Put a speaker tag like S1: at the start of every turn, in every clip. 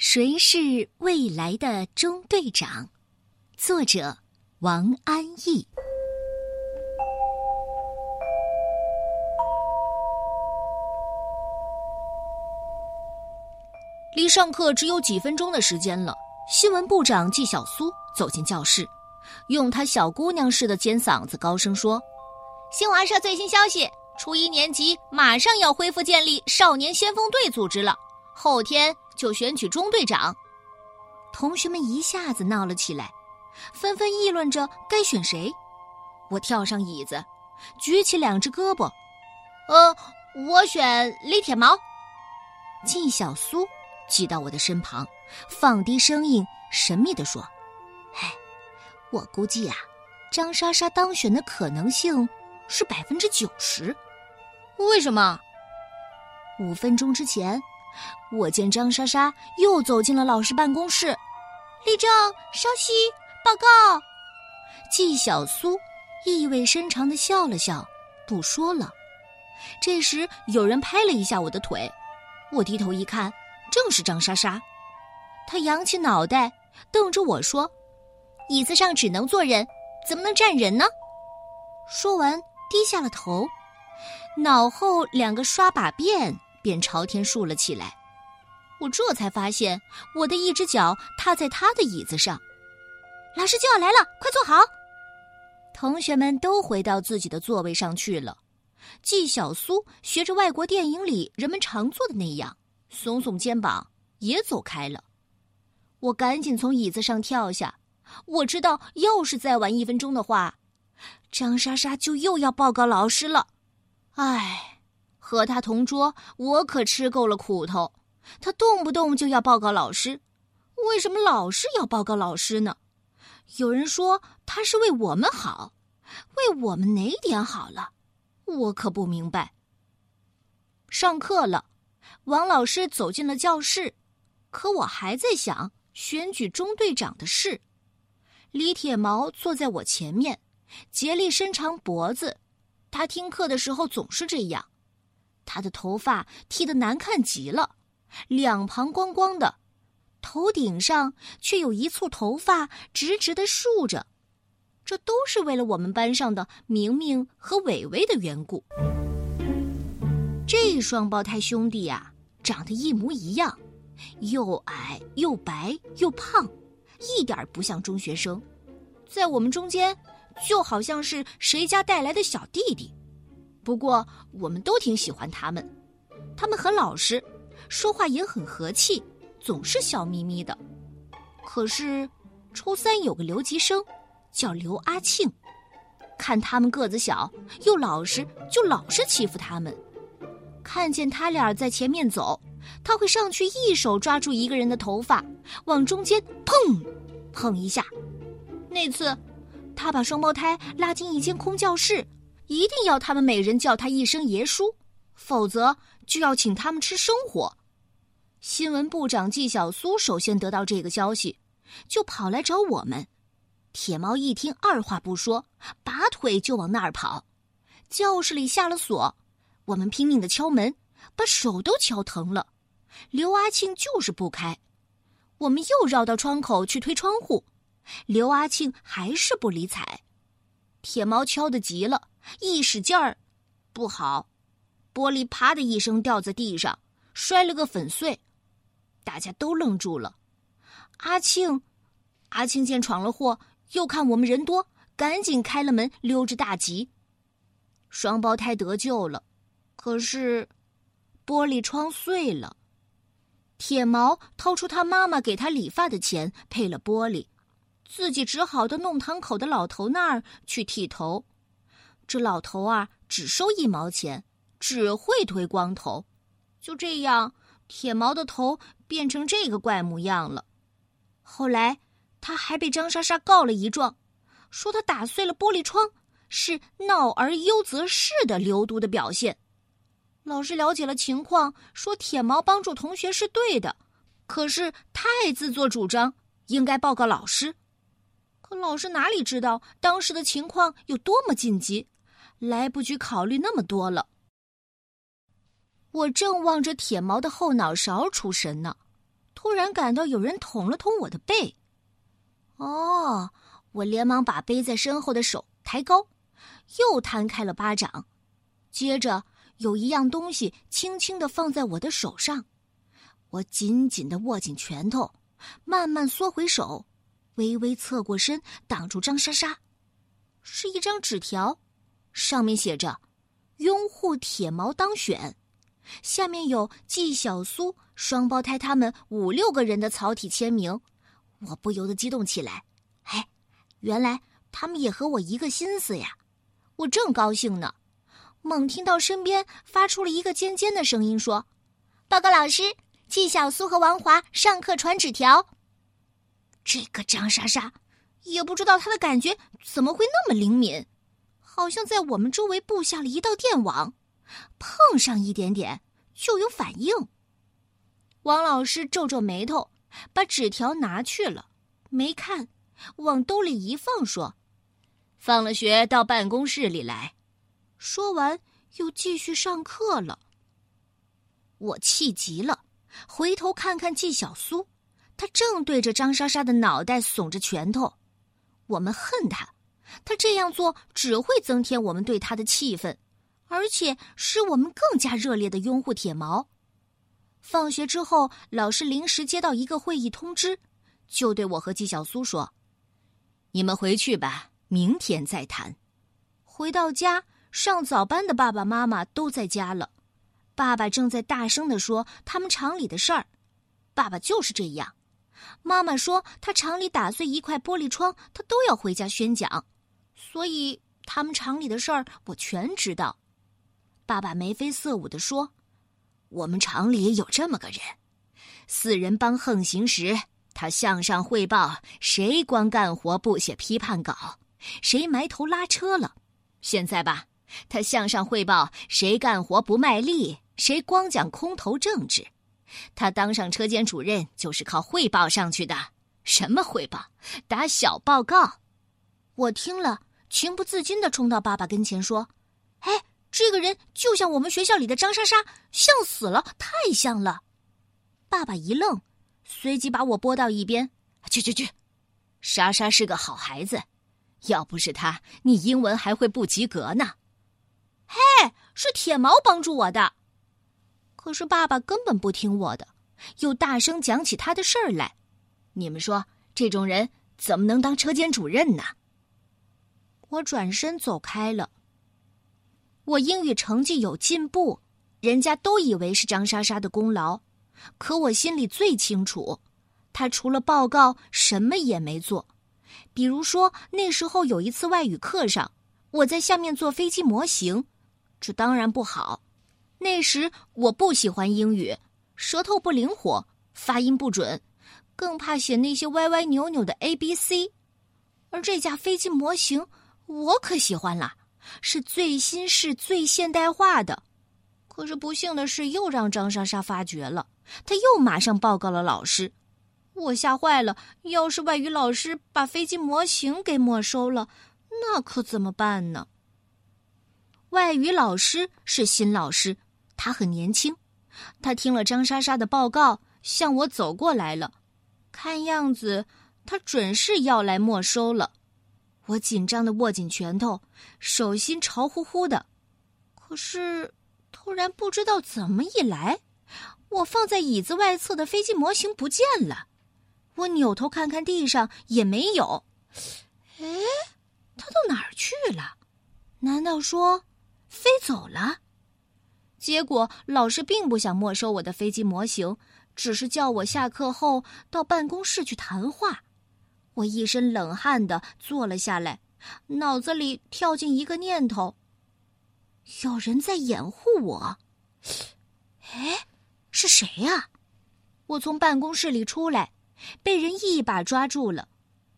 S1: 谁是未来的中队长？作者王安忆。离上课只有几分钟的时间了，新闻部长纪晓苏走进教室，用他小姑娘似的尖嗓子高声说：“
S2: 新华社最新消息，初一年级马上要恢复建立少年先锋队组织了，后天。”就选举中队长，
S1: 同学们一下子闹了起来，纷纷议论着该选谁。我跳上椅子，举起两只胳膊，
S2: 呃，我选李铁毛。
S1: 纪晓苏挤到我的身旁，放低声音，神秘地说：“哎，我估计啊，张莎莎当选的可能性是百分之九十。
S2: 为什么？
S1: 五分钟之前。”我见张莎莎又走进了老师办公室，
S2: 立正，稍息，报告。
S1: 纪晓苏意味深长的笑了笑，不说了。这时有人拍了一下我的腿，我低头一看，正是张莎莎。她扬起脑袋，瞪着我说：“
S2: 椅子上只能坐人，怎么能站人呢？”
S1: 说完，低下了头，脑后两个刷把辫。便朝天竖了起来，我这才发现我的一只脚踏在他的椅子上。
S2: 老师就要来了，快坐好！
S1: 同学们都回到自己的座位上去了。纪晓苏学着外国电影里人们常做的那样，耸耸肩膀，也走开了。我赶紧从椅子上跳下。我知道，要是再晚一分钟的话，张莎莎就又要报告老师了。唉。和他同桌，我可吃够了苦头。他动不动就要报告老师，为什么老是要报告老师呢？有人说他是为我们好，为我们哪点好了？我可不明白。上课了，王老师走进了教室，可我还在想选举中队长的事。李铁毛坐在我前面，竭力伸长脖子。他听课的时候总是这样。他的头发剃得难看极了，两旁光光的，头顶上却有一簇头发直直的竖着，这都是为了我们班上的明明和伟伟的缘故。这双胞胎兄弟呀，长得一模一样，又矮又白又胖，一点不像中学生，在我们中间，就好像是谁家带来的小弟弟。不过我们都挺喜欢他们，他们很老实，说话也很和气，总是笑眯眯的。可是，初三有个留级生，叫刘阿庆，看他们个子小又老实，就老是欺负他们。看见他俩在前面走，他会上去一手抓住一个人的头发，往中间碰，碰一下。那次，他把双胞胎拉进一间空教室。一定要他们每人叫他一声爷叔，否则就要请他们吃生火。新闻部长纪晓苏首先得到这个消息，就跑来找我们。铁猫一听，二话不说，拔腿就往那儿跑。教室里下了锁，我们拼命的敲门，把手都敲疼了。刘阿庆就是不开，我们又绕到窗口去推窗户，刘阿庆还是不理睬。铁毛敲得急了。一使劲儿，不好，玻璃啪的一声掉在地上，摔了个粉碎。大家都愣住了。阿庆，阿庆见闯了祸，又看我们人多，赶紧开了门，溜之大吉。双胞胎得救了，可是玻璃窗碎了。铁毛掏出他妈妈给他理发的钱配了玻璃，自己只好到弄堂口的老头那儿去剃头。这老头啊，只收一毛钱，只会推光头。就这样，铁毛的头变成这个怪模样了。后来，他还被张莎莎告了一状，说他打碎了玻璃窗，是闹而优则仕的流毒的表现。老师了解了情况，说铁毛帮助同学是对的，可是太自作主张，应该报告老师。可老师哪里知道当时的情况有多么紧急？来不及考虑那么多了。我正望着铁毛的后脑勺出神呢，突然感到有人捅了捅我的背。哦，我连忙把背在身后的手抬高，又摊开了巴掌，接着有一样东西轻轻的放在我的手上，我紧紧的握紧拳头，慢慢缩回手，微微侧过身挡住张莎莎，是一张纸条，上面写着“拥护铁毛当选”，下面有纪晓苏双胞胎他们五六个人的草体签名。我不由得激动起来，哎，原来他们也和我一个心思呀！我正高兴呢，猛听到身边发出了一个尖尖的声音说：“
S2: 报告老师，纪晓苏和王华上课传纸条。”
S1: 这个张莎莎，也不知道她的感觉怎么会那么灵敏，好像在我们周围布下了一道电网，碰上一点点就有反应。王老师皱皱眉头。把纸条拿去了，没看，往兜里一放，说：“放了学到办公室里来。”说完又继续上课了。我气极了，回头看看纪晓苏，他正对着张莎莎的脑袋耸着拳头。我们恨他，他这样做只会增添我们对他的气愤，而且使我们更加热烈的拥护铁毛。放学之后，老师临时接到一个会议通知，就对我和纪晓苏说：“你们回去吧，明天再谈。”回到家，上早班的爸爸妈妈都在家了。爸爸正在大声的说他们厂里的事儿。爸爸就是这样。妈妈说他厂里打碎一块玻璃窗，他都要回家宣讲。所以他们厂里的事儿我全知道。爸爸眉飞色舞地说。我们厂里有这么个人，四人帮横行时，他向上汇报谁光干活不写批判稿，谁埋头拉车了。现在吧，他向上汇报谁干活不卖力，谁光讲空头政治。他当上车间主任就是靠汇报上去的。什么汇报？打小报告。我听了，情不自禁的冲到爸爸跟前说：“哎。”这个人就像我们学校里的张莎莎，像死了，太像了。爸爸一愣，随即把我拨到一边：“去去去，莎莎是个好孩子，要不是她，你英文还会不及格呢。”嘿，是铁毛帮助我的。可是爸爸根本不听我的，又大声讲起他的事儿来。你们说，这种人怎么能当车间主任呢？我转身走开了。我英语成绩有进步，人家都以为是张莎莎的功劳，可我心里最清楚，她除了报告什么也没做。比如说那时候有一次外语课上，我在下面做飞机模型，这当然不好。那时我不喜欢英语，舌头不灵活，发音不准，更怕写那些歪歪扭扭的 A B C。而这架飞机模型，我可喜欢了。是最新式、最现代化的，可是不幸的是，又让张莎莎发觉了。她又马上报告了老师，我吓坏了。要是外语老师把飞机模型给没收了，那可怎么办呢？外语老师是新老师，他很年轻。他听了张莎莎的报告，向我走过来了。看样子，他准是要来没收了。我紧张的握紧拳头，手心潮乎乎的。可是，突然不知道怎么一来，我放在椅子外侧的飞机模型不见了。我扭头看看地上，也没有。哎，它到哪儿去了？难道说飞走了？结果老师并不想没收我的飞机模型，只是叫我下课后到办公室去谈话。我一身冷汗的坐了下来，脑子里跳进一个念头：有人在掩护我。哎，是谁呀？我从办公室里出来，被人一把抓住了。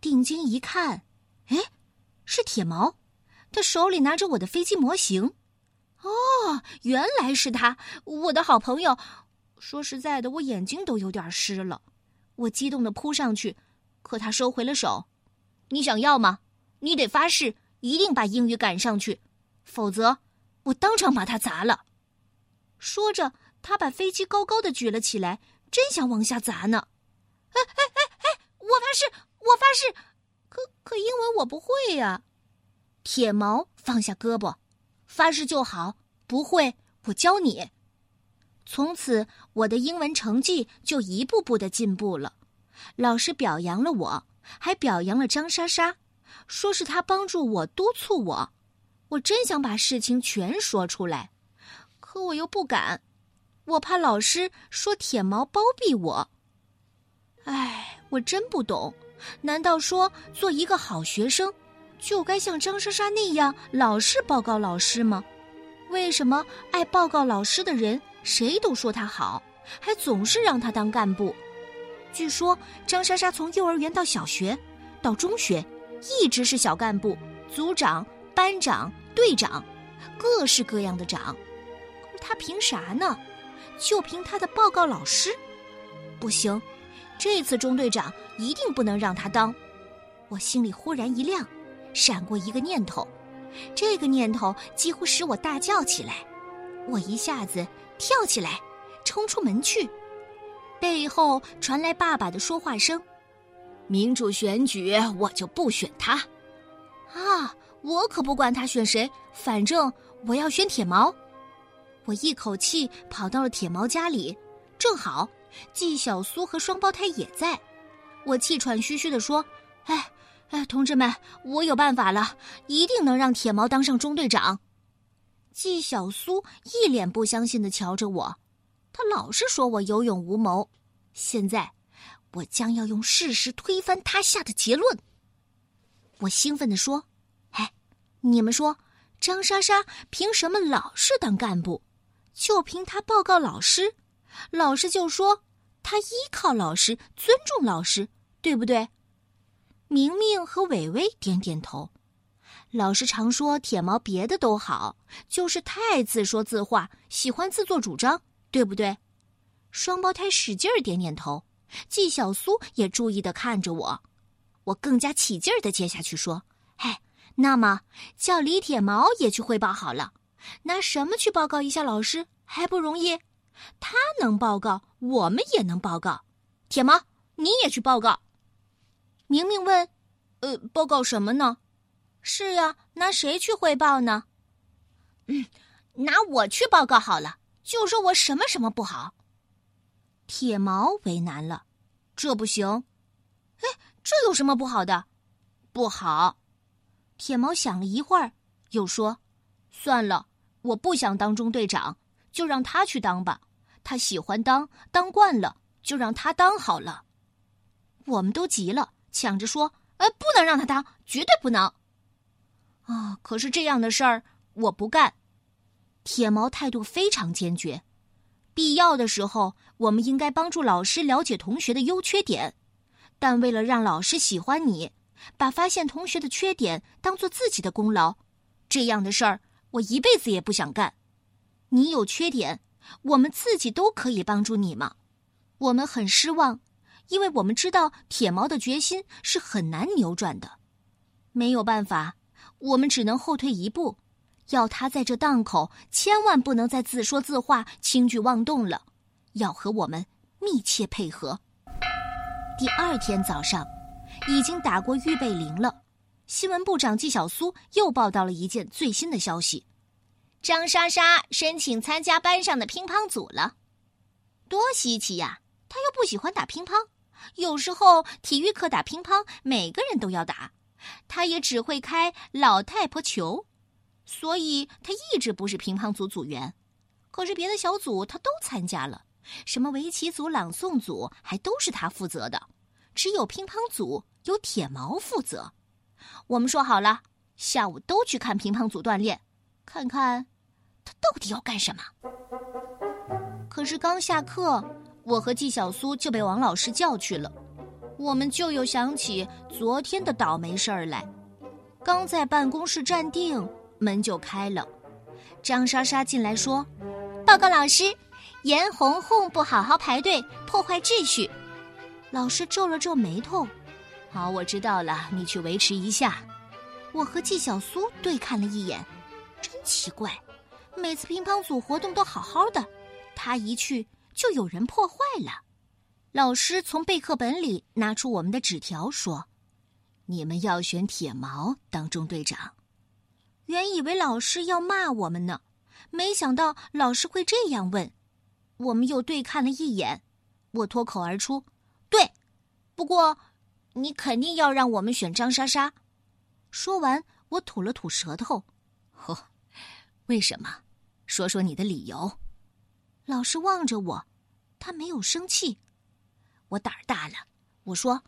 S1: 定睛一看，哎，是铁毛，他手里拿着我的飞机模型。哦，原来是他，我的好朋友。说实在的，我眼睛都有点湿了。我激动的扑上去。可他收回了手，你想要吗？你得发誓一定把英语赶上去，否则我当场把他砸了。说着，他把飞机高高的举了起来，真想往下砸呢。哎哎哎哎！我发誓，我发誓！可可，英文我不会呀。铁毛放下胳膊，发誓就好，不会我教你。从此，我的英文成绩就一步步的进步了。老师表扬了我，还表扬了张莎莎，说是她帮助我、督促我。我真想把事情全说出来，可我又不敢，我怕老师说铁毛包庇我。唉，我真不懂，难道说做一个好学生，就该像张莎莎那样老是报告老师吗？为什么爱报告老师的人？谁都说他好，还总是让他当干部。据说张莎莎从幼儿园到小学，到中学，一直是小干部、组长、班长、队长，各式各样的长。可他凭啥呢？就凭他的报告老师？不行，这次中队长一定不能让他当。我心里忽然一亮，闪过一个念头，这个念头几乎使我大叫起来。我一下子。跳起来，冲出门去，背后传来爸爸的说话声：“民主选举，我就不选他。啊，我可不管他选谁，反正我要选铁毛。”我一口气跑到了铁毛家里，正好季小苏和双胞胎也在。我气喘吁吁地说：“哎哎，同志们，我有办法了，一定能让铁毛当上中队长。”季小苏一脸不相信的瞧着我，他老是说我有勇无谋，现在我将要用事实推翻他下的结论。我兴奋地说：“哎，你们说张莎莎凭什么老是当干部？就凭她报告老师，老师就说她依靠老师，尊重老师，对不对？”明明和伟伟点点头。老师常说铁毛别的都好，就是太自说自话，喜欢自作主张，对不对？双胞胎使劲儿点点头，季小苏也注意的看着我，我更加起劲儿的接下去说：“哎，那么叫李铁毛也去汇报好了，拿什么去报告一下老师还不容易？他能报告，我们也能报告。铁毛，你也去报告。”明明问：“呃，报告什么呢？”是呀，拿谁去汇报呢？嗯，拿我去报告好了，就说我什么什么不好。铁毛为难了，这不行。哎，这有什么不好的？不好。铁毛想了一会儿，又说：“算了，我不想当中队长，就让他去当吧。他喜欢当，当惯了，就让他当好了。”我们都急了，抢着说：“哎，不能让他当，绝对不能。”啊！可是这样的事儿我不干。铁毛态度非常坚决。必要的时候，我们应该帮助老师了解同学的优缺点，但为了让老师喜欢你，把发现同学的缺点当做自己的功劳，这样的事儿我一辈子也不想干。你有缺点，我们自己都可以帮助你嘛？我们很失望，因为我们知道铁毛的决心是很难扭转的，没有办法。我们只能后退一步，要他在这档口千万不能再自说自话、轻举妄动了，要和我们密切配合。第二天早上，已经打过预备铃了。新闻部长纪小苏又报道了一件最新的消息：
S2: 张莎莎申请参加班上的乒乓组了，
S1: 多稀奇呀！她又不喜欢打乒乓，有时候体育课打乒乓，每个人都要打。他也只会开老太婆球，所以他一直不是乒乓组组员。可是别的小组他都参加了，什么围棋组、朗诵组，还都是他负责的。只有乒乓组由铁毛负责。我们说好了，下午都去看乒乓组锻炼，看看他到底要干什么。可是刚下课，我和纪小苏就被王老师叫去了。我们就又想起昨天的倒霉事儿来，刚在办公室站定，门就开了。张莎莎进来说：“
S2: 报告老师，严红红不好好排队，破坏秩序。”
S1: 老师皱了皱眉头：“好，我知道了，你去维持一下。”我和纪小苏对看了一眼，真奇怪，每次乒乓组活动都好好的，他一去就有人破坏了。老师从备课本里拿出我们的纸条，说：“你们要选铁毛当中队长。”原以为老师要骂我们呢，没想到老师会这样问。我们又对看了一眼，我脱口而出：“对，不过你肯定要让我们选张莎莎。”说完，我吐了吐舌头：“呵，为什么？说说你的理由。”老师望着我，他没有生气。我胆儿大了，我说：“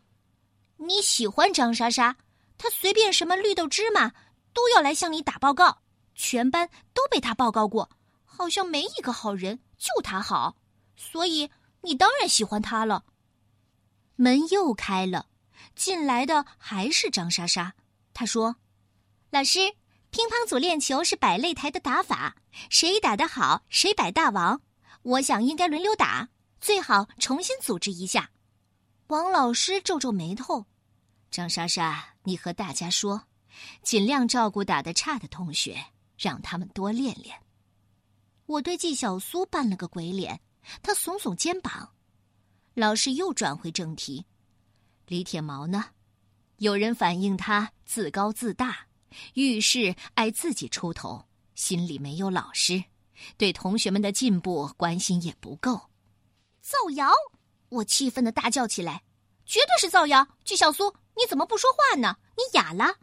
S1: 你喜欢张莎莎，她随便什么绿豆芝麻都要来向你打报告，全班都被她报告过，好像没一个好人。”就她好，所以你当然喜欢他了。门又开了，进来的还是张莎莎。她说：“
S2: 老师，乒乓组练球是摆擂台的打法，谁打得好谁摆大王。我想应该轮流打，最好重新组织一下。”
S1: 王老师皱皱眉头：“张莎莎，你和大家说，尽量照顾打得差的同学，让他们多练练。”我对季小苏扮了个鬼脸，他耸耸肩膀。老师又转回正题：“李铁毛呢？有人反映他自高自大，遇事爱自己出头，心里没有老师，对同学们的进步关心也不够。”
S2: 造谣！我气愤的大叫起来：“绝对是造谣！季小苏，你怎么不说话呢？你哑了？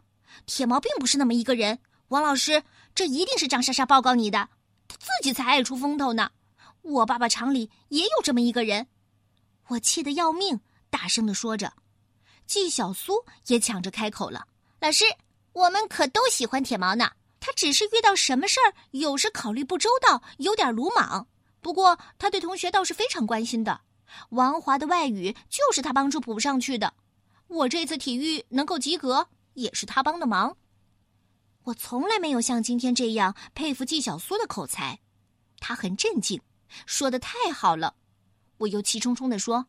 S2: 铁毛并不是那么一个人。王老师，这一定是张莎莎报告你的。”自己才爱出风头呢！我爸爸厂里也有这么一个人，
S1: 我气得要命，大声的说着。季小苏也抢着开口了：“
S2: 老师，我们可都喜欢铁毛呢。他只是遇到什么事儿，有时考虑不周到，有点鲁莽。不过他对同学倒是非常关心的。王华的外语就是他帮助补上去的。我这次体育能够及格，也是他帮的忙。”
S1: 我从来没有像今天这样佩服季小苏的口才，他很镇静，说的太好了。我又气冲冲地说：“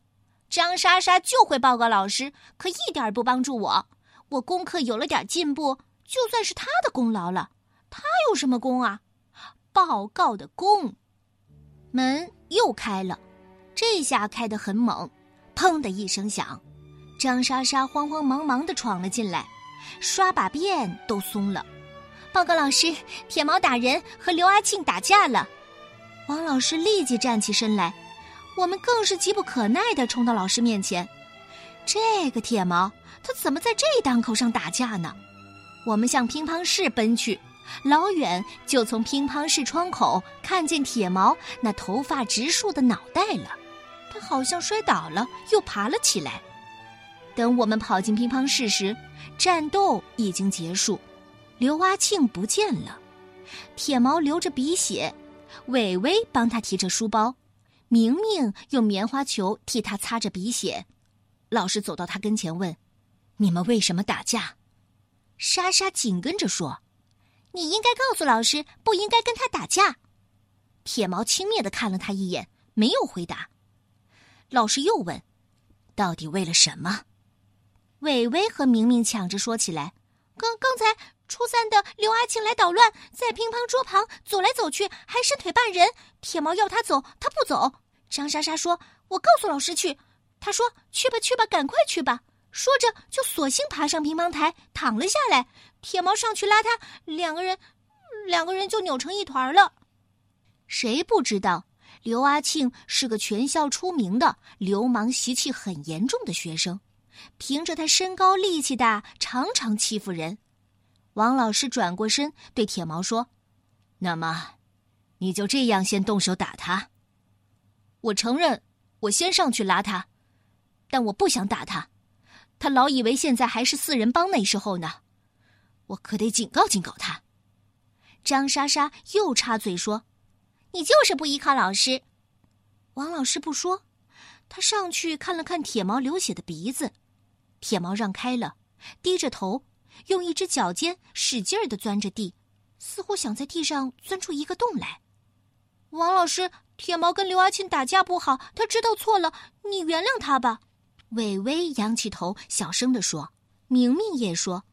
S2: 张莎莎就会报告老师，可一点不帮助我。我功课有了点进步，就算是他的功劳了。他有什么功啊？报告的功。”
S1: 门又开了，这下开得很猛，砰的一声响，张莎莎慌慌忙忙地闯了进来，刷把辫都松了。
S2: 报告老师，铁毛打人和刘阿庆打架了。
S1: 王老师立即站起身来，我们更是急不可耐的冲到老师面前。这个铁毛，他怎么在这档口上打架呢？我们向乒乓室奔去，老远就从乒乓室窗口看见铁毛那头发直竖的脑袋了。他好像摔倒了，又爬了起来。等我们跑进乒乓室时，战斗已经结束。刘阿庆不见了，铁毛流着鼻血，伟伟帮他提着书包，明明用棉花球替他擦着鼻血。老师走到他跟前问：“你们为什么打架？”
S2: 莎莎紧跟着说：“你应该告诉老师，不应该跟他打架。”
S1: 铁毛轻蔑的看了他一眼，没有回答。老师又问：“到底为了什么？”伟伟和明明抢着说起来：“
S2: 刚刚才……”初三的刘阿庆来捣乱，在乒乓桌旁走来走去，还伸腿绊人。铁毛要他走，他不走。张莎莎说：“我告诉老师去。”他说：“去吧，去吧，赶快去吧。”说着就索性爬上乒乓台，躺了下来。铁毛上去拉他，两个人，两个人就扭成一团了。
S1: 谁不知道刘阿庆是个全校出名的流氓习气很严重的学生？凭着他身高力气大，常常欺负人。王老师转过身对铁毛说：“那么，你就这样先动手打他。我承认，我先上去拉他，但我不想打他。他老以为现在还是四人帮那时候呢，我可得警告警告他。”
S2: 张莎莎又插嘴说：“你就是不依靠老师。”
S1: 王老师不说，他上去看了看铁毛流血的鼻子，铁毛让开了，低着头。用一只脚尖使劲儿的钻着地，似乎想在地上钻出一个洞来。
S2: 王老师，铁毛跟刘阿庆打架不好，他知道错了，你原谅他吧。
S1: 伟伟仰起头，小声的说。明明也说：“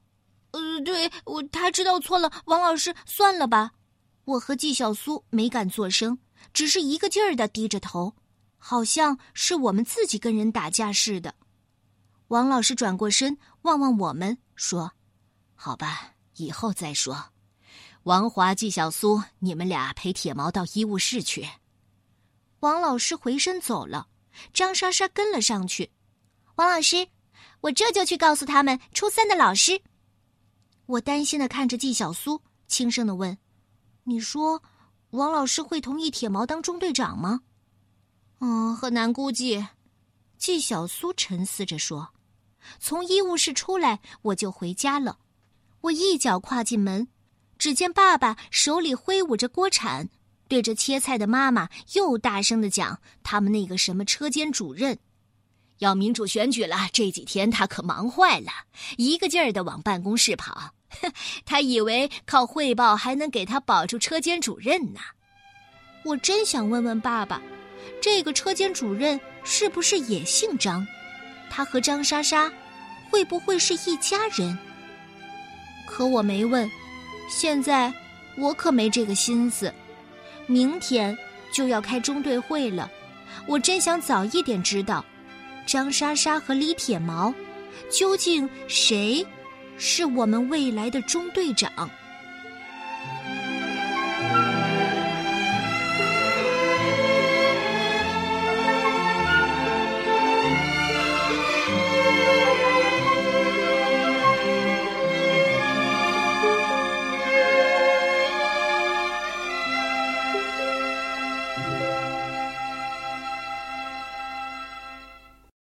S2: 呃，对我，他知道错了。王老师，算了吧。”
S1: 我和纪小苏没敢作声，只是一个劲儿的低着头，好像是我们自己跟人打架似的。王老师转过身望望我们，说：“好吧，以后再说。王华、纪晓苏，你们俩陪铁毛到医务室去。”
S2: 王老师回身走了，张莎莎跟了上去。王老师，我这就去告诉他们初三的老师。我担心的看着纪晓苏，轻声的问：“你说，王老师会同意铁毛当中队长吗？”
S1: 嗯，很难估计。纪晓苏沉思着说：“从医务室出来，我就回家了。我一脚跨进门，只见爸爸手里挥舞着锅铲，对着切菜的妈妈又大声的讲他们那个什么车间主任。”要民主选举了，这几天他可忙坏了，一个劲儿的往办公室跑。他以为靠汇报还能给他保住车间主任呢。我真想问问爸爸，这个车间主任是不是也姓张？他和张莎莎会不会是一家人？可我没问，现在我可没这个心思。明天就要开中队会了，我真想早一点知道。张莎莎和李铁毛，究竟谁是我们未来的中队长？